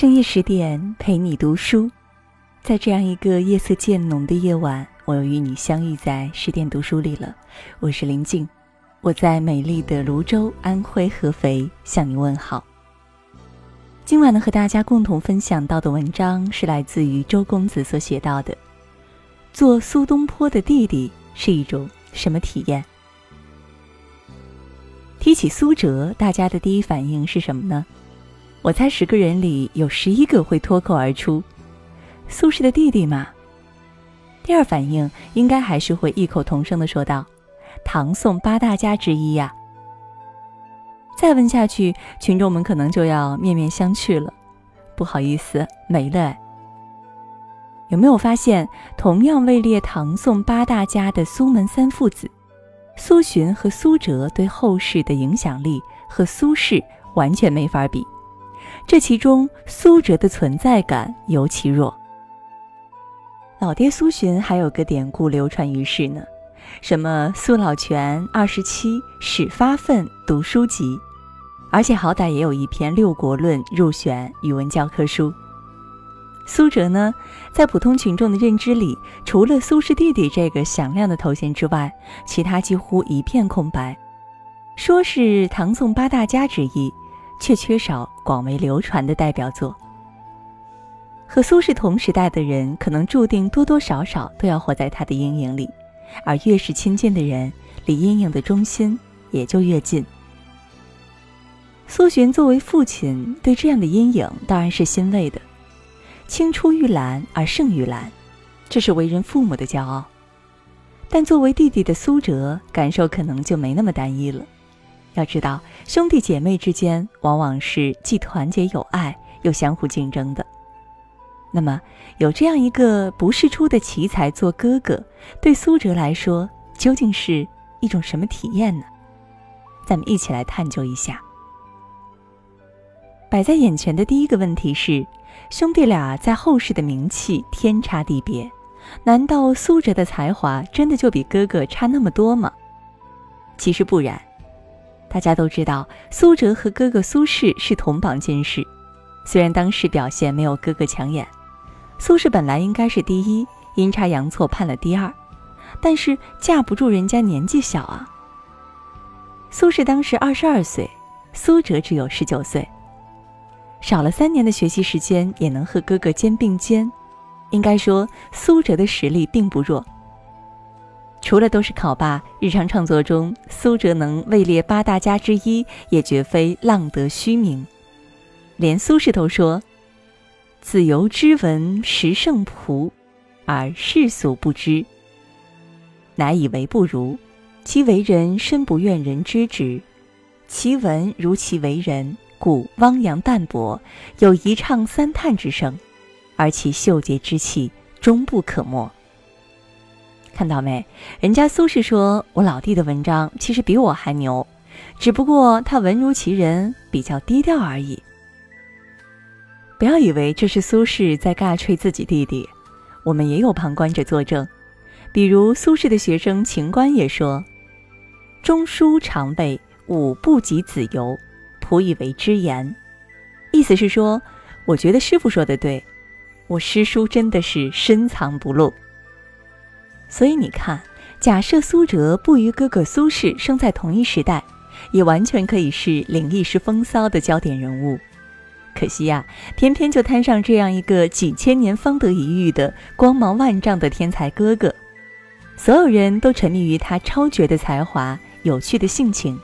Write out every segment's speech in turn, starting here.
深夜十点陪你读书，在这样一个夜色渐浓的夜晚，我又与你相遇在十点读书里了。我是林静，我在美丽的泸州安徽合肥向你问好。今晚呢，和大家共同分享到的文章是来自于周公子所写到的：做苏东坡的弟弟是一种什么体验？提起苏辙，大家的第一反应是什么呢？我猜十个人里有十一个会脱口而出：“苏轼的弟弟嘛。”第二反应应该还是会异口同声的说道：“唐宋八大家之一呀。”再问下去，群众们可能就要面面相觑了。不好意思，没了。有没有发现，同样位列唐宋八大家的苏门三父子，苏洵和苏辙对后世的影响力和苏轼完全没法比。这其中，苏辙的存在感尤其弱。老爹苏洵还有个典故流传于世呢，什么苏老泉二十七始发愤读书籍，而且好歹也有一篇《六国论》入选语文教科书。苏辙呢，在普通群众的认知里，除了苏轼弟弟这个响亮的头衔之外，其他几乎一片空白。说是唐宋八大家之一。却缺少广为流传的代表作。和苏轼同时代的人，可能注定多多少少都要活在他的阴影里，而越是亲近的人，离阴影的中心也就越近。苏洵作为父亲，对这样的阴影当然是欣慰的。青出于蓝而胜于蓝，这是为人父母的骄傲。但作为弟弟的苏辙，感受可能就没那么单一了。要知道，兄弟姐妹之间往往是既团结友爱，又相互竞争的。那么，有这样一个不世出的奇才做哥哥，对苏辙来说，究竟是一种什么体验呢？咱们一起来探究一下。摆在眼前的第一个问题是：兄弟俩在后世的名气天差地别，难道苏辙的才华真的就比哥哥差那么多吗？其实不然。大家都知道，苏辙和哥哥苏轼是同榜进士，虽然当时表现没有哥哥抢眼，苏轼本来应该是第一，阴差阳错判了第二，但是架不住人家年纪小啊。苏轼当时二十二岁，苏辙只有十九岁，少了三年的学习时间也能和哥哥肩并肩，应该说苏辙的实力并不弱。除了都是考霸，日常创作中苏辙能位列八大家之一，也绝非浪得虚名。连苏轼都说：“子由知闻十胜仆，而世俗不知，乃以为不如。其为人深不愿人知之，其文如其为人，故汪洋淡泊，有一唱三叹之声，而其秀洁之气终不可没。”看到没？人家苏轼说：“我老弟的文章其实比我还牛，只不过他文如其人，比较低调而已。”不要以为这是苏轼在尬吹自己弟弟，我们也有旁观者作证。比如苏轼的学生秦观也说：“中书常备，吾不及子由，仆以为之言。”意思是说，我觉得师傅说的对，我师叔真的是深藏不露。所以你看，假设苏辙不与哥哥苏轼生在同一时代，也完全可以是领一时风骚的焦点人物。可惜呀，偏偏就摊上这样一个几千年方得一遇的光芒万丈的天才哥哥，所有人都沉迷于他超绝的才华、有趣的性情，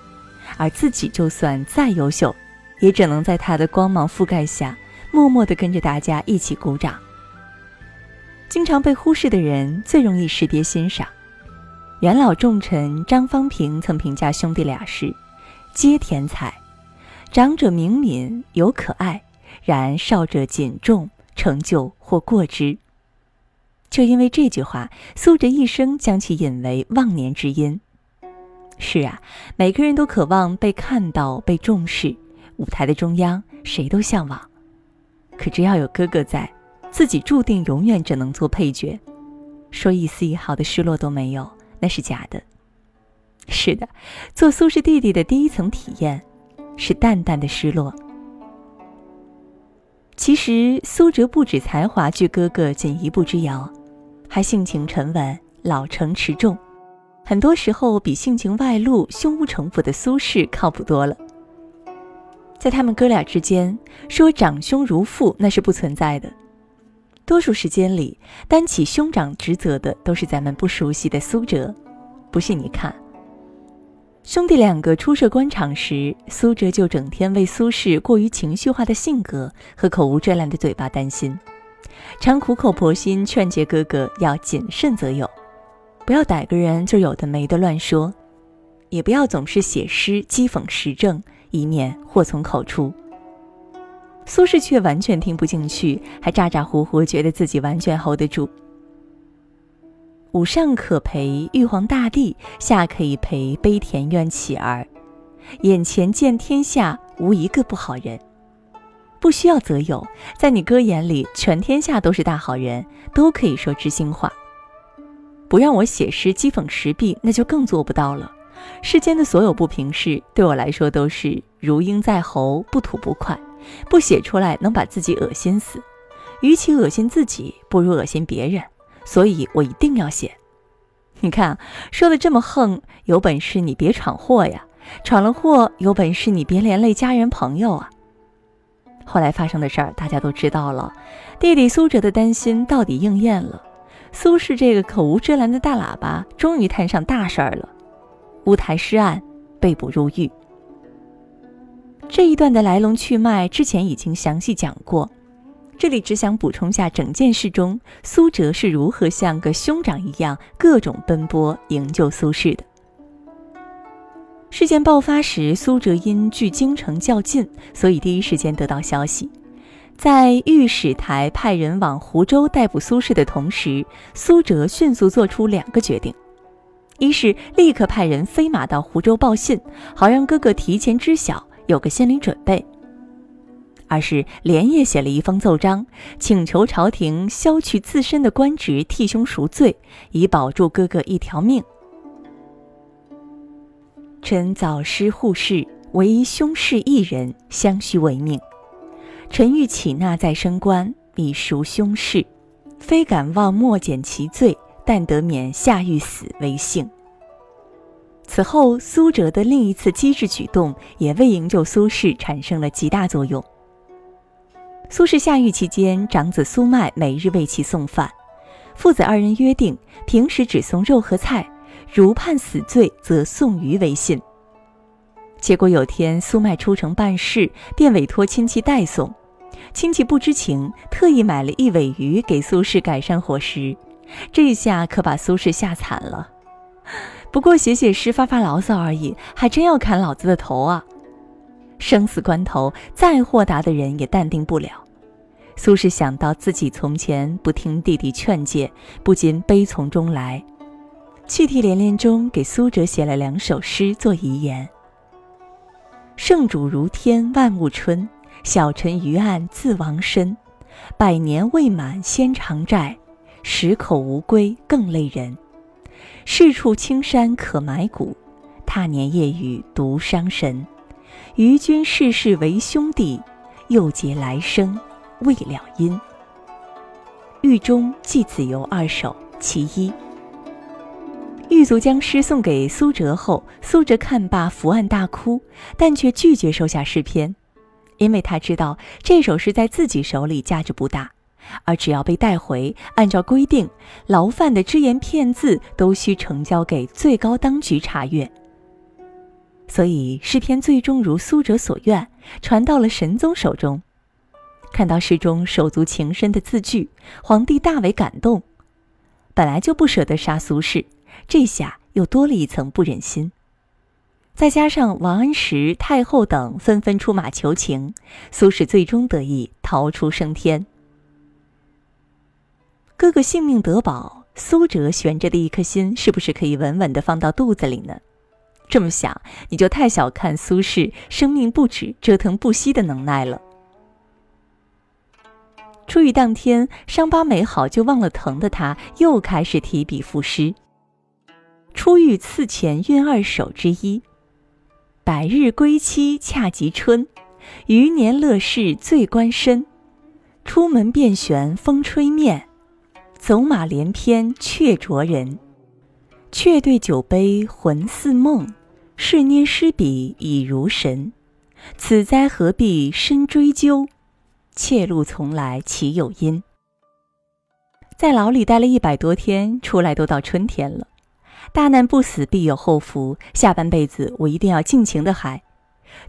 而自己就算再优秀，也只能在他的光芒覆盖下，默默地跟着大家一起鼓掌。经常被忽视的人最容易识别欣赏。元老重臣张方平曾评价兄弟俩是：“皆天才，长者明敏有可爱，然少者谨重，成就或过之。”就因为这句话，苏辙一生将其引为忘年之音。是啊，每个人都渴望被看到、被重视，舞台的中央，谁都向往。可只要有哥哥在。自己注定永远只能做配角，说一丝一毫的失落都没有，那是假的。是的，做苏轼弟弟的第一层体验，是淡淡的失落。其实苏辙不止才华距哥哥仅一步之遥，还性情沉稳、老成持重，很多时候比性情外露、胸无城府的苏轼靠谱多了。在他们哥俩之间，说长兄如父那是不存在的。多数时间里，担起兄长职责的都是咱们不熟悉的苏辙。不信你看，兄弟两个初涉官场时，苏辙就整天为苏轼过于情绪化的性格和口无遮拦的嘴巴担心，常苦口婆心劝诫哥哥要谨慎择友，不要逮个人就有的没的乱说，也不要总是写诗讥讽时政，以免祸从口出。苏轼却完全听不进去，还咋咋呼呼，觉得自己完全 hold 得住。午上可陪玉皇大帝，下可以陪悲田院乞儿，眼前见天下无一个不好人。不需要择友，在你哥眼里，全天下都是大好人，都可以说知心话。不让我写诗讥讽时弊，那就更做不到了。世间的所有不平事，对我来说都是如鹰在喉，不吐不快。不写出来能把自己恶心死，与其恶心自己，不如恶心别人，所以我一定要写。你看，说的这么横，有本事你别闯祸呀！闯了祸，有本事你别连累家人朋友啊！后来发生的事儿大家都知道了，弟弟苏辙的担心到底应验了，苏轼这个口无遮拦的大喇叭终于摊上大事儿了，乌台诗案，被捕入狱。这一段的来龙去脉之前已经详细讲过，这里只想补充下整件事中苏辙是如何像个兄长一样各种奔波营救苏轼的。事件爆发时，苏辙因距京城较近，所以第一时间得到消息，在御史台派人往湖州逮捕苏轼的同时，苏辙迅速做出两个决定：一是立刻派人飞马到湖州报信，好让哥哥提前知晓。有个心理准备，而是连夜写了一封奏章，请求朝廷削去自身的官职，替兄赎罪，以保住哥哥一条命。臣早失护士，唯兄事一人，相续为命。臣欲起纳再升官，以赎兄事，非敢望莫减其罪，但得免下狱死为幸。此后，苏辙的另一次机智举动也为营救苏轼产生了极大作用。苏轼下狱期间，长子苏迈每日为其送饭，父子二人约定，平时只送肉和菜，如判死罪，则送鱼为信。结果有天，苏迈出城办事，便委托亲戚代送，亲戚不知情，特意买了一尾鱼给苏轼改善伙食，这下可把苏轼吓惨了。不过写写诗发发牢骚而已，还真要砍老子的头啊！生死关头，再豁达的人也淡定不了。苏轼想到自己从前不听弟弟劝诫，不禁悲从中来，泣涕连连中给苏辙写了两首诗做遗言：“圣主如天万物春，小臣于案自亡身。百年未满先偿债，十口无归更累人。”是处青山可埋骨，他年夜雨独伤神。与君世世为兄弟，又结来生未了因。狱中寄子由二首其一。狱卒将诗送给苏辙后，苏辙看罢伏案大哭，但却拒绝收下诗篇，因为他知道这首诗在自己手里价值不大。而只要被带回，按照规定，牢犯的只言片字都需呈交给最高当局查阅。所以诗篇最终如苏辙所愿，传到了神宗手中。看到诗中手足情深的字句，皇帝大为感动。本来就不舍得杀苏轼，这下又多了一层不忍心。再加上王安石、太后等纷纷出马求情，苏轼最终得以逃出升天。哥哥性命得保，苏辙悬着的一颗心是不是可以稳稳地放到肚子里呢？这么想，你就太小看苏轼生命不止、折腾不息的能耐了。出狱当天，伤疤没好就忘了疼的他，又开始提笔赋诗。出狱次前韵二首之一：百日归期恰及春，余年乐事最关身。出门便旋风吹面，走马连篇却着人。却对酒杯魂似梦，是拈诗笔已如神。此灾何必深追究？怯路从来岂有因？在牢里待了一百多天，出来都到春天了。大难不死，必有后福。下半辈子我一定要尽情的嗨。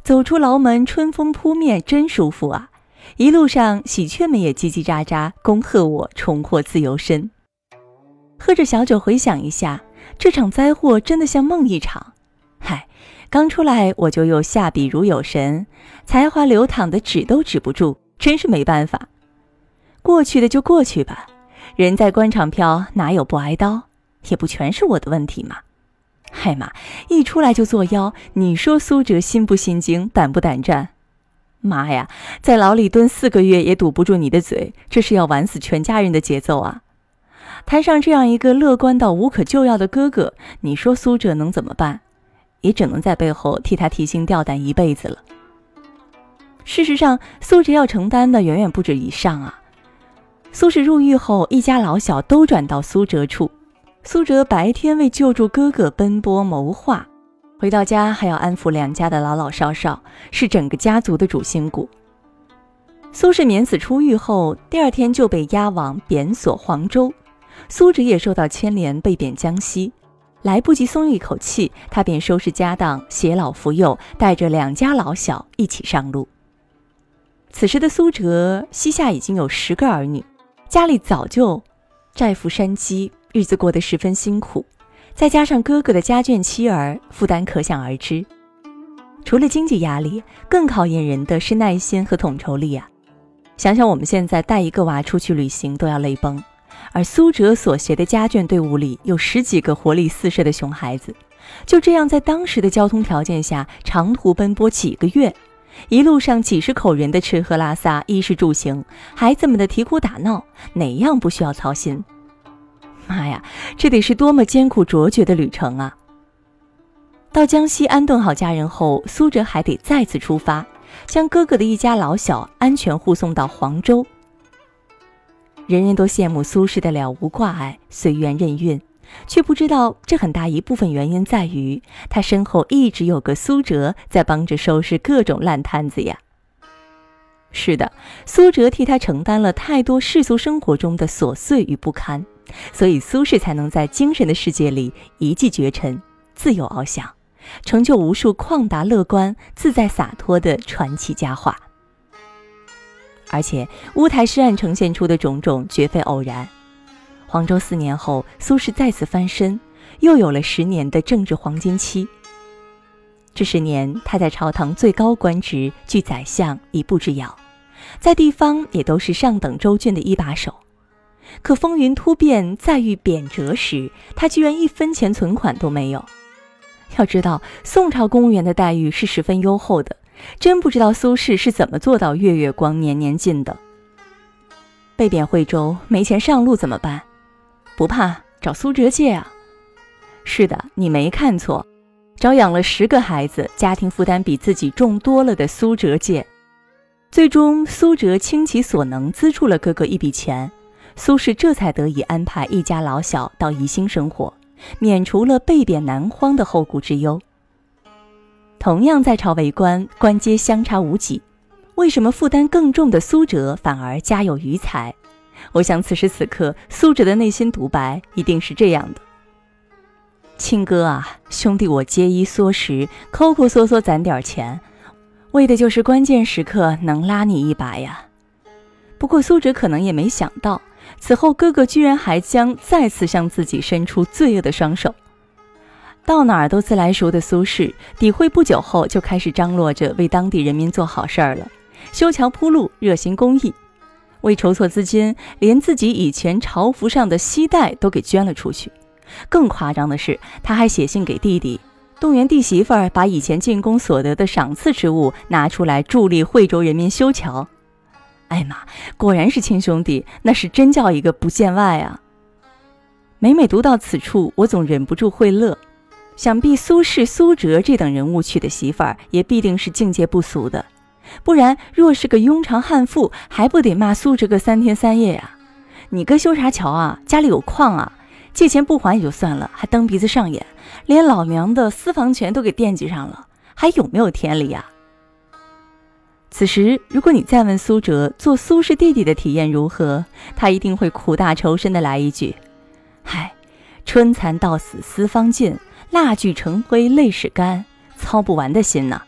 走出牢门，春风扑面，真舒服啊！一路上，喜鹊们也叽叽喳喳，恭贺我重获自由身。喝着小酒，回想一下，这场灾祸真的像梦一场。嗨，刚出来我就又下笔如有神，才华流淌的止都止不住，真是没办法。过去的就过去吧。人在官场飘，哪有不挨刀？也不全是我的问题嘛。嗨妈，一出来就作妖，你说苏哲心不心惊，胆不胆战？妈呀，在牢里蹲四个月也堵不住你的嘴，这是要玩死全家人的节奏啊！摊上这样一个乐观到无可救药的哥哥，你说苏哲能怎么办？也只能在背后替他提心吊胆一辈子了。事实上，苏哲要承担的远远不止以上啊。苏轼入狱后，一家老小都转到苏哲处。苏哲白天为救助哥哥奔波谋划，回到家还要安抚两家的老老少少，是整个家族的主心骨。苏轼免死出狱后，第二天就被押往贬所黄州，苏辙也受到牵连，被贬江西。来不及松一口气，他便收拾家当，携老扶幼，带着两家老小一起上路。此时的苏辙膝下已经有十个儿女。家里早就债负山积，日子过得十分辛苦，再加上哥哥的家眷妻儿，负担可想而知。除了经济压力，更考验人的是耐心和统筹力啊！想想我们现在带一个娃出去旅行都要泪崩，而苏哲所携的家眷队伍里有十几个活力四射的熊孩子，就这样在当时的交通条件下长途奔波几个月。一路上几十口人的吃喝拉撒、衣食住行，孩子们的啼哭打闹，哪样不需要操心？妈呀，这得是多么艰苦卓绝的旅程啊！到江西安顿好家人后，苏哲还得再次出发，将哥哥的一家老小安全护送到黄州。人人都羡慕苏轼的了无挂碍、随缘任运。却不知道，这很大一部分原因在于他身后一直有个苏哲在帮着收拾各种烂摊子呀。是的，苏哲替他承担了太多世俗生活中的琐碎与不堪，所以苏轼才能在精神的世界里一骑绝尘，自由翱翔，成就无数旷达乐观、自在洒脱的传奇佳话。而且乌台诗案呈现出的种种，绝非偶然。黄州四年后，苏轼再次翻身，又有了十年的政治黄金期。这十年，他在朝堂最高官职，距宰相一步之遥，在地方也都是上等州郡的一把手。可风云突变，再遇贬谪时，他居然一分钱存款都没有。要知道，宋朝公务员的待遇是十分优厚的，真不知道苏轼是怎么做到月月光、年年进的。被贬惠州，没钱上路怎么办？不怕，找苏辙借啊！是的，你没看错，找养了十个孩子、家庭负担比自己重多了的苏辙借。最终，苏辙倾其所能资助了哥哥一笔钱，苏轼这才得以安排一家老小到宜兴生活，免除了被贬南荒的后顾之忧。同样在朝为官，官阶相差无几，为什么负担更重的苏辙反而家有余财？我想，此时此刻，苏辙的内心独白一定是这样的：“亲哥啊，兄弟，我节衣缩食，抠抠缩缩攒点钱，为的就是关键时刻能拉你一把呀。”不过，苏辙可能也没想到，此后哥哥居然还将再次向自己伸出罪恶的双手。到哪儿都自来熟的苏轼，抵会不久后就开始张罗着为当地人民做好事儿了，修桥铺路，热心公益。为筹措资金，连自己以前朝服上的膝带都给捐了出去。更夸张的是，他还写信给弟弟，动员弟媳妇儿把以前进宫所得的赏赐之物拿出来助力惠州人民修桥。哎妈，果然是亲兄弟，那是真叫一个不见外啊！每每读到此处，我总忍不住会乐。想必苏轼、苏辙这等人物娶的媳妇儿，也必定是境界不俗的。不然若是个庸常悍妇，还不得骂苏辙个三天三夜呀？你哥修啥桥啊？家里有矿啊？借钱不还也就算了，还蹬鼻子上眼，连老娘的私房钱都给惦记上了，还有没有天理呀？此时，如果你再问苏辙做苏轼弟弟的体验如何，他一定会苦大仇深的来一句：“嗨，春蚕到死丝方尽，蜡炬成灰泪始干，操不完的心呐。”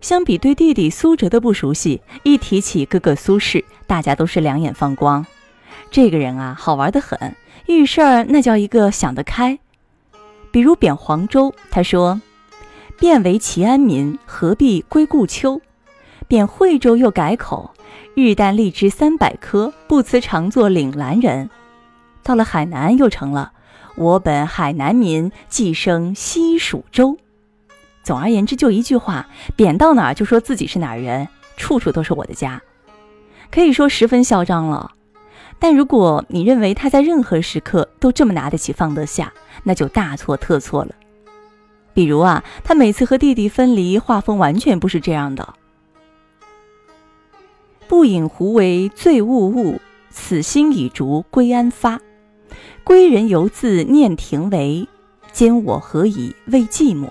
相比对弟弟苏辙的不熟悉，一提起哥哥苏轼，大家都是两眼放光。这个人啊，好玩的很，遇事儿那叫一个想得开。比如贬黄州，他说。便为齐安民，何必归故丘？贬惠州又改口，日啖荔枝三百颗，不辞常作岭南人。到了海南又成了，我本海南民，寄生西蜀州。总而言之，就一句话，贬到哪儿就说自己是哪儿人，处处都是我的家，可以说十分嚣张了。但如果你认为他在任何时刻都这么拿得起放得下，那就大错特错了。比如啊，他每次和弟弟分离，画风完全不是这样的。不饮胡为醉物物，此心已逐归安发。归人犹自念庭为，兼我何以慰寂寞？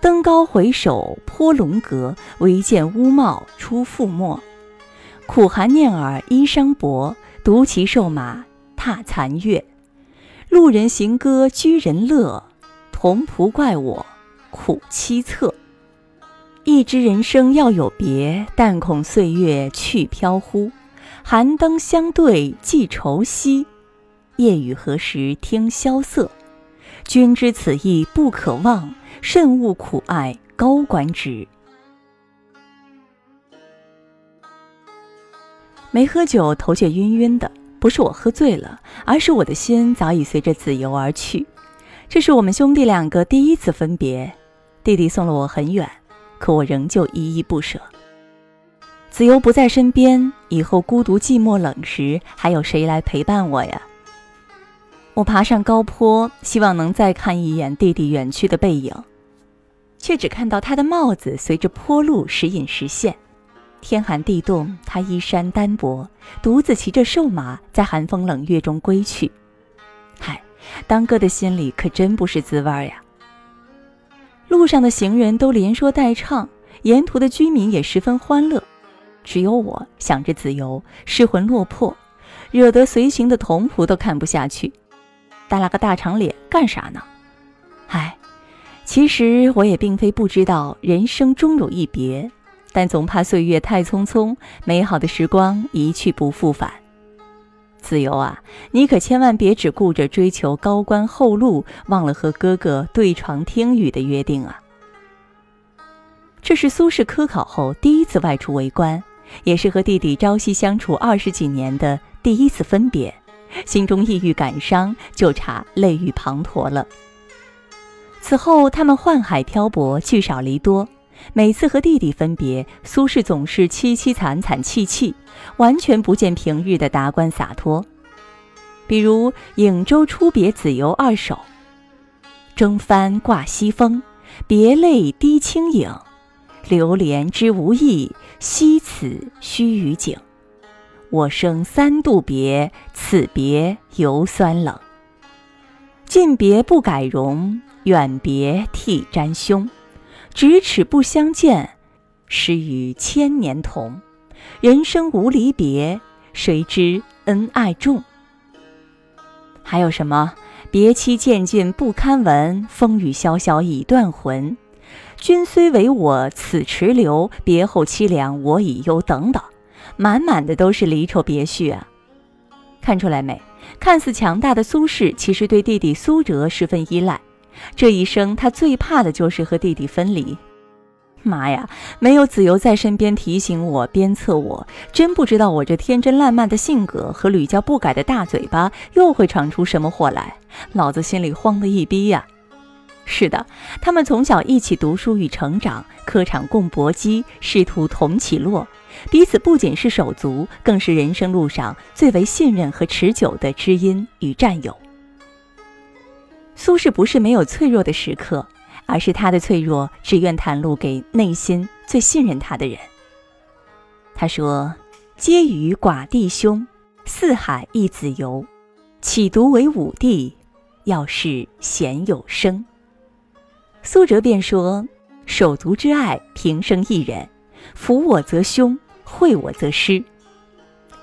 登高回首颇龙阁，唯见乌帽出覆没。苦寒念尔衣裳薄，独骑瘦马踏残月。路人行歌居人乐。同仆怪我苦凄恻，一知人生要有别，但恐岁月去飘忽。寒灯相对寄愁夕，夜雨何时听萧瑟？君知此意不可忘，慎勿苦爱高官职。没喝酒，头却晕晕的，不是我喝醉了，而是我的心早已随着子由而去。这是我们兄弟两个第一次分别，弟弟送了我很远，可我仍旧依依不舍。子由不在身边，以后孤独寂寞冷时，还有谁来陪伴我呀？我爬上高坡，希望能再看一眼弟弟远去的背影，却只看到他的帽子随着坡路时隐时现。天寒地冻，他衣衫单薄，独自骑着瘦马，在寒风冷月中归去。嗨当哥的心里可真不是滋味呀。路上的行人都连说带唱，沿途的居民也十分欢乐，只有我想着子由，失魂落魄，惹得随行的童仆都看不下去，耷拉个大长脸干啥呢？唉，其实我也并非不知道人生终有一别，但总怕岁月太匆匆，美好的时光一去不复返。子由啊，你可千万别只顾着追求高官厚禄，忘了和哥哥对床听雨的约定啊！这是苏轼科考后第一次外出为官，也是和弟弟朝夕相处二十几年的第一次分别，心中抑郁感伤，就差泪雨滂沱了。此后，他们宦海漂泊，聚少离多。每次和弟弟分别，苏轼总是凄凄惨惨戚戚，完全不见平日的达观洒脱。比如《颍州初别子由二首》：“征帆挂西风，别泪滴清影。流连知无益，惜此须臾景。我生三度别，此别犹酸冷。近别不改容，远别涕沾胸。”咫尺不相见，失与千年同。人生无离别，谁知恩爱重？还有什么？别期渐近不堪闻，风雨萧萧已断魂。君虽为我此池流，别后凄凉我已忧。等等，满满的都是离愁别绪啊！看出来没？看似强大的苏轼，其实对弟弟苏辙十分依赖。这一生，他最怕的就是和弟弟分离。妈呀，没有子由在身边提醒我、鞭策我，真不知道我这天真烂漫的性格和屡教不改的大嘴巴又会闯出什么祸来。老子心里慌得一逼呀！是的，他们从小一起读书与成长，科场共搏击，仕途同起落，彼此不仅是手足，更是人生路上最为信任和持久的知音与战友。苏轼不是没有脆弱的时刻，而是他的脆弱只愿袒露给内心最信任他的人。他说：“皆与寡弟兄，四海一子游，岂独为五弟？要是贤有生。”苏辙便说：“手足之爱，平生一人，扶我则兄，惠我则师。”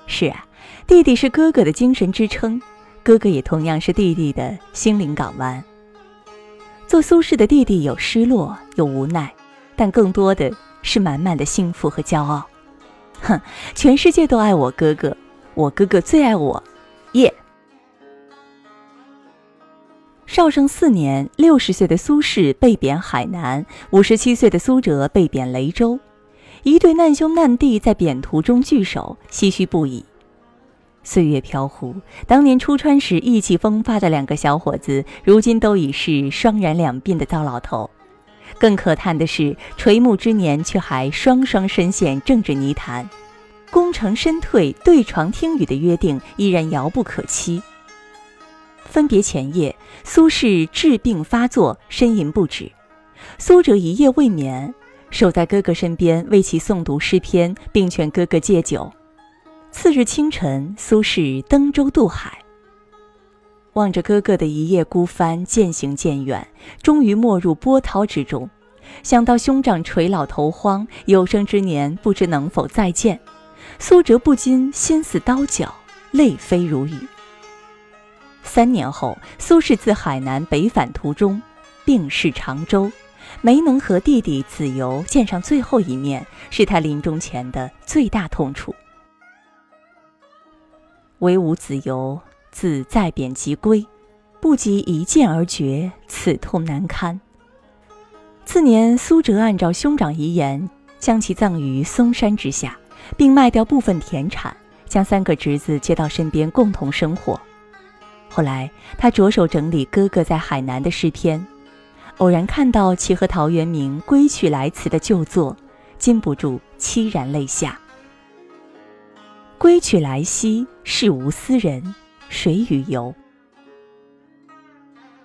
是啊，弟弟是哥哥的精神支撑，哥哥也同样是弟弟的心灵港湾。做苏轼的弟弟有失落，有无奈，但更多的是满满的幸福和骄傲。哼，全世界都爱我哥哥，我哥哥最爱我，耶！绍圣四年，六十岁的苏轼被贬海南，五十七岁的苏辙被贬雷州。一对难兄难弟在贬途中聚首，唏嘘不已。岁月飘忽，当年出川时意气风发的两个小伙子，如今都已是双髯两鬓的糟老头。更可叹的是，垂暮之年却还双双深陷政治泥潭，功成身退、对床听雨的约定依然遥不可期。分别前夜，苏轼治病发作，呻吟不止，苏辙一夜未眠。守在哥哥身边，为其诵读诗篇，并劝哥哥戒酒。次日清晨，苏轼登舟渡海，望着哥哥的一叶孤帆渐行渐远，终于没入波涛之中。想到兄长垂老头荒，有生之年不知能否再见，苏辙不禁心似刀绞，泪飞如雨。三年后，苏轼自海南北返途中，病逝常州。没能和弟弟子由见上最后一面，是他临终前的最大痛楚。唯吾子由自再贬即归，不及一见而绝，此痛难堪。次年，苏辙按照兄长遗言，将其葬于嵩山之下，并卖掉部分田产，将三个侄子接到身边共同生活。后来，他着手整理哥哥在海南的诗篇。偶然看到其和陶渊明《归去来辞》的旧作，禁不住凄然泪下。归去来兮，世无私人，谁与游？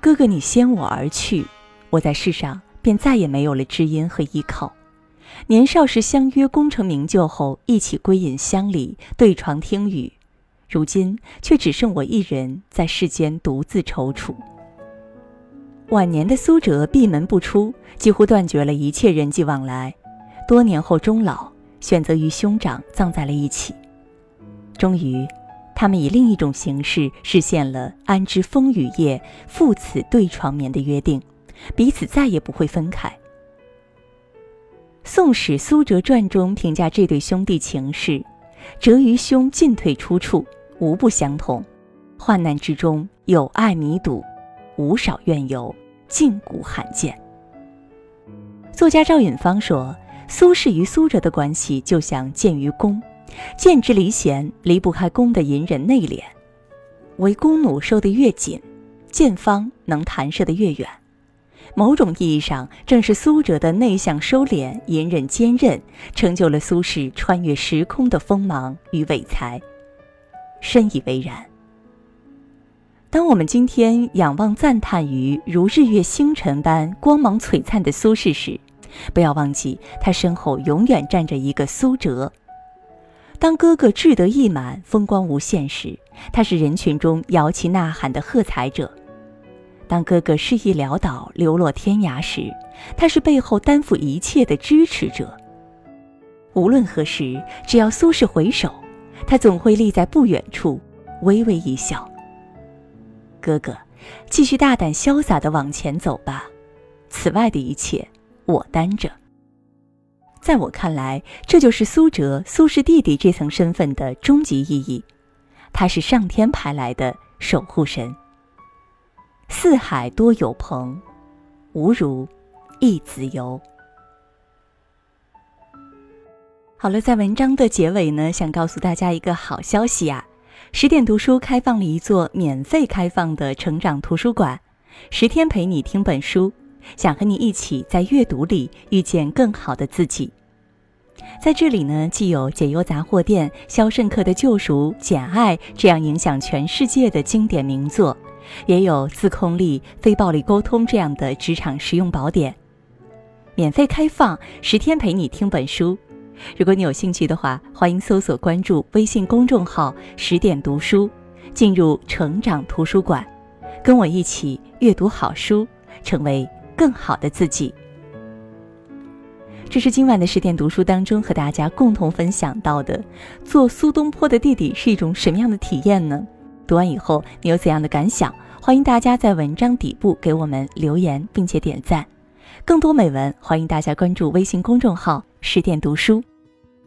哥哥，你先我而去，我在世上便再也没有了知音和依靠。年少时相约功成名就后，一起归隐乡里，对床听雨，如今却只剩我一人在世间独自踌躇。晚年的苏辙闭门不出，几乎断绝了一切人际往来。多年后终老，选择与兄长葬在了一起。终于，他们以另一种形式实现了“安知风雨夜，父子对床眠”的约定，彼此再也不会分开。《宋史·苏辙传》中评价这对兄弟情是：“辙与兄进退出处无不相同，患难之中友爱弥笃，无少怨尤。”近古罕见。作家赵允芳说：“苏轼与苏辙的关系就像剑与弓，剑之离弦离不开弓的隐忍内敛，为弓弩收得越紧，剑方能弹射得越远。某种意义上，正是苏辙的内向收敛、隐忍坚韧，成就了苏轼穿越时空的锋芒与伟才。深以为然。”当我们今天仰望赞叹于如日月星辰般光芒璀璨的苏轼时，不要忘记他身后永远站着一个苏辙。当哥哥志得意满、风光无限时，他是人群中摇旗呐喊的喝彩者；当哥哥失意潦倒、流落天涯时，他是背后担负一切的支持者。无论何时，只要苏轼回首，他总会立在不远处，微微一笑。哥哥，继续大胆潇洒的往前走吧，此外的一切我担着。在我看来，这就是苏辙、苏轼弟弟这层身份的终极意义，他是上天派来的守护神。四海多有朋，吾如一子游。好了，在文章的结尾呢，想告诉大家一个好消息呀。十点读书开放了一座免费开放的成长图书馆，十天陪你听本书，想和你一起在阅读里遇见更好的自己。在这里呢，既有解忧杂货店、肖申克的救赎、简爱这样影响全世界的经典名作，也有自控力、非暴力沟通这样的职场实用宝典，免费开放，十天陪你听本书。如果你有兴趣的话，欢迎搜索关注微信公众号“十点读书”，进入成长图书馆，跟我一起阅读好书，成为更好的自己。这是今晚的十点读书当中和大家共同分享到的，做苏东坡的弟弟是一种什么样的体验呢？读完以后你有怎样的感想？欢迎大家在文章底部给我们留言，并且点赞。更多美文，欢迎大家关注微信公众号“十点读书”。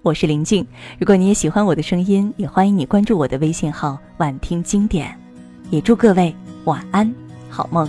我是林静，如果你也喜欢我的声音，也欢迎你关注我的微信号“晚听经典”。也祝各位晚安，好梦。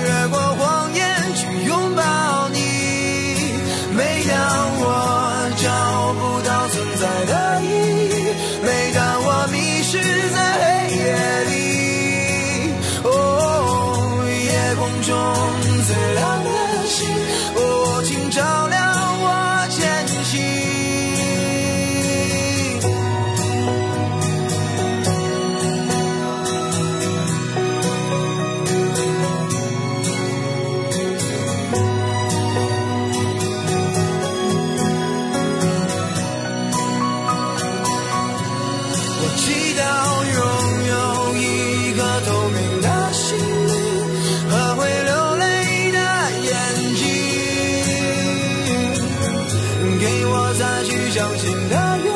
相信的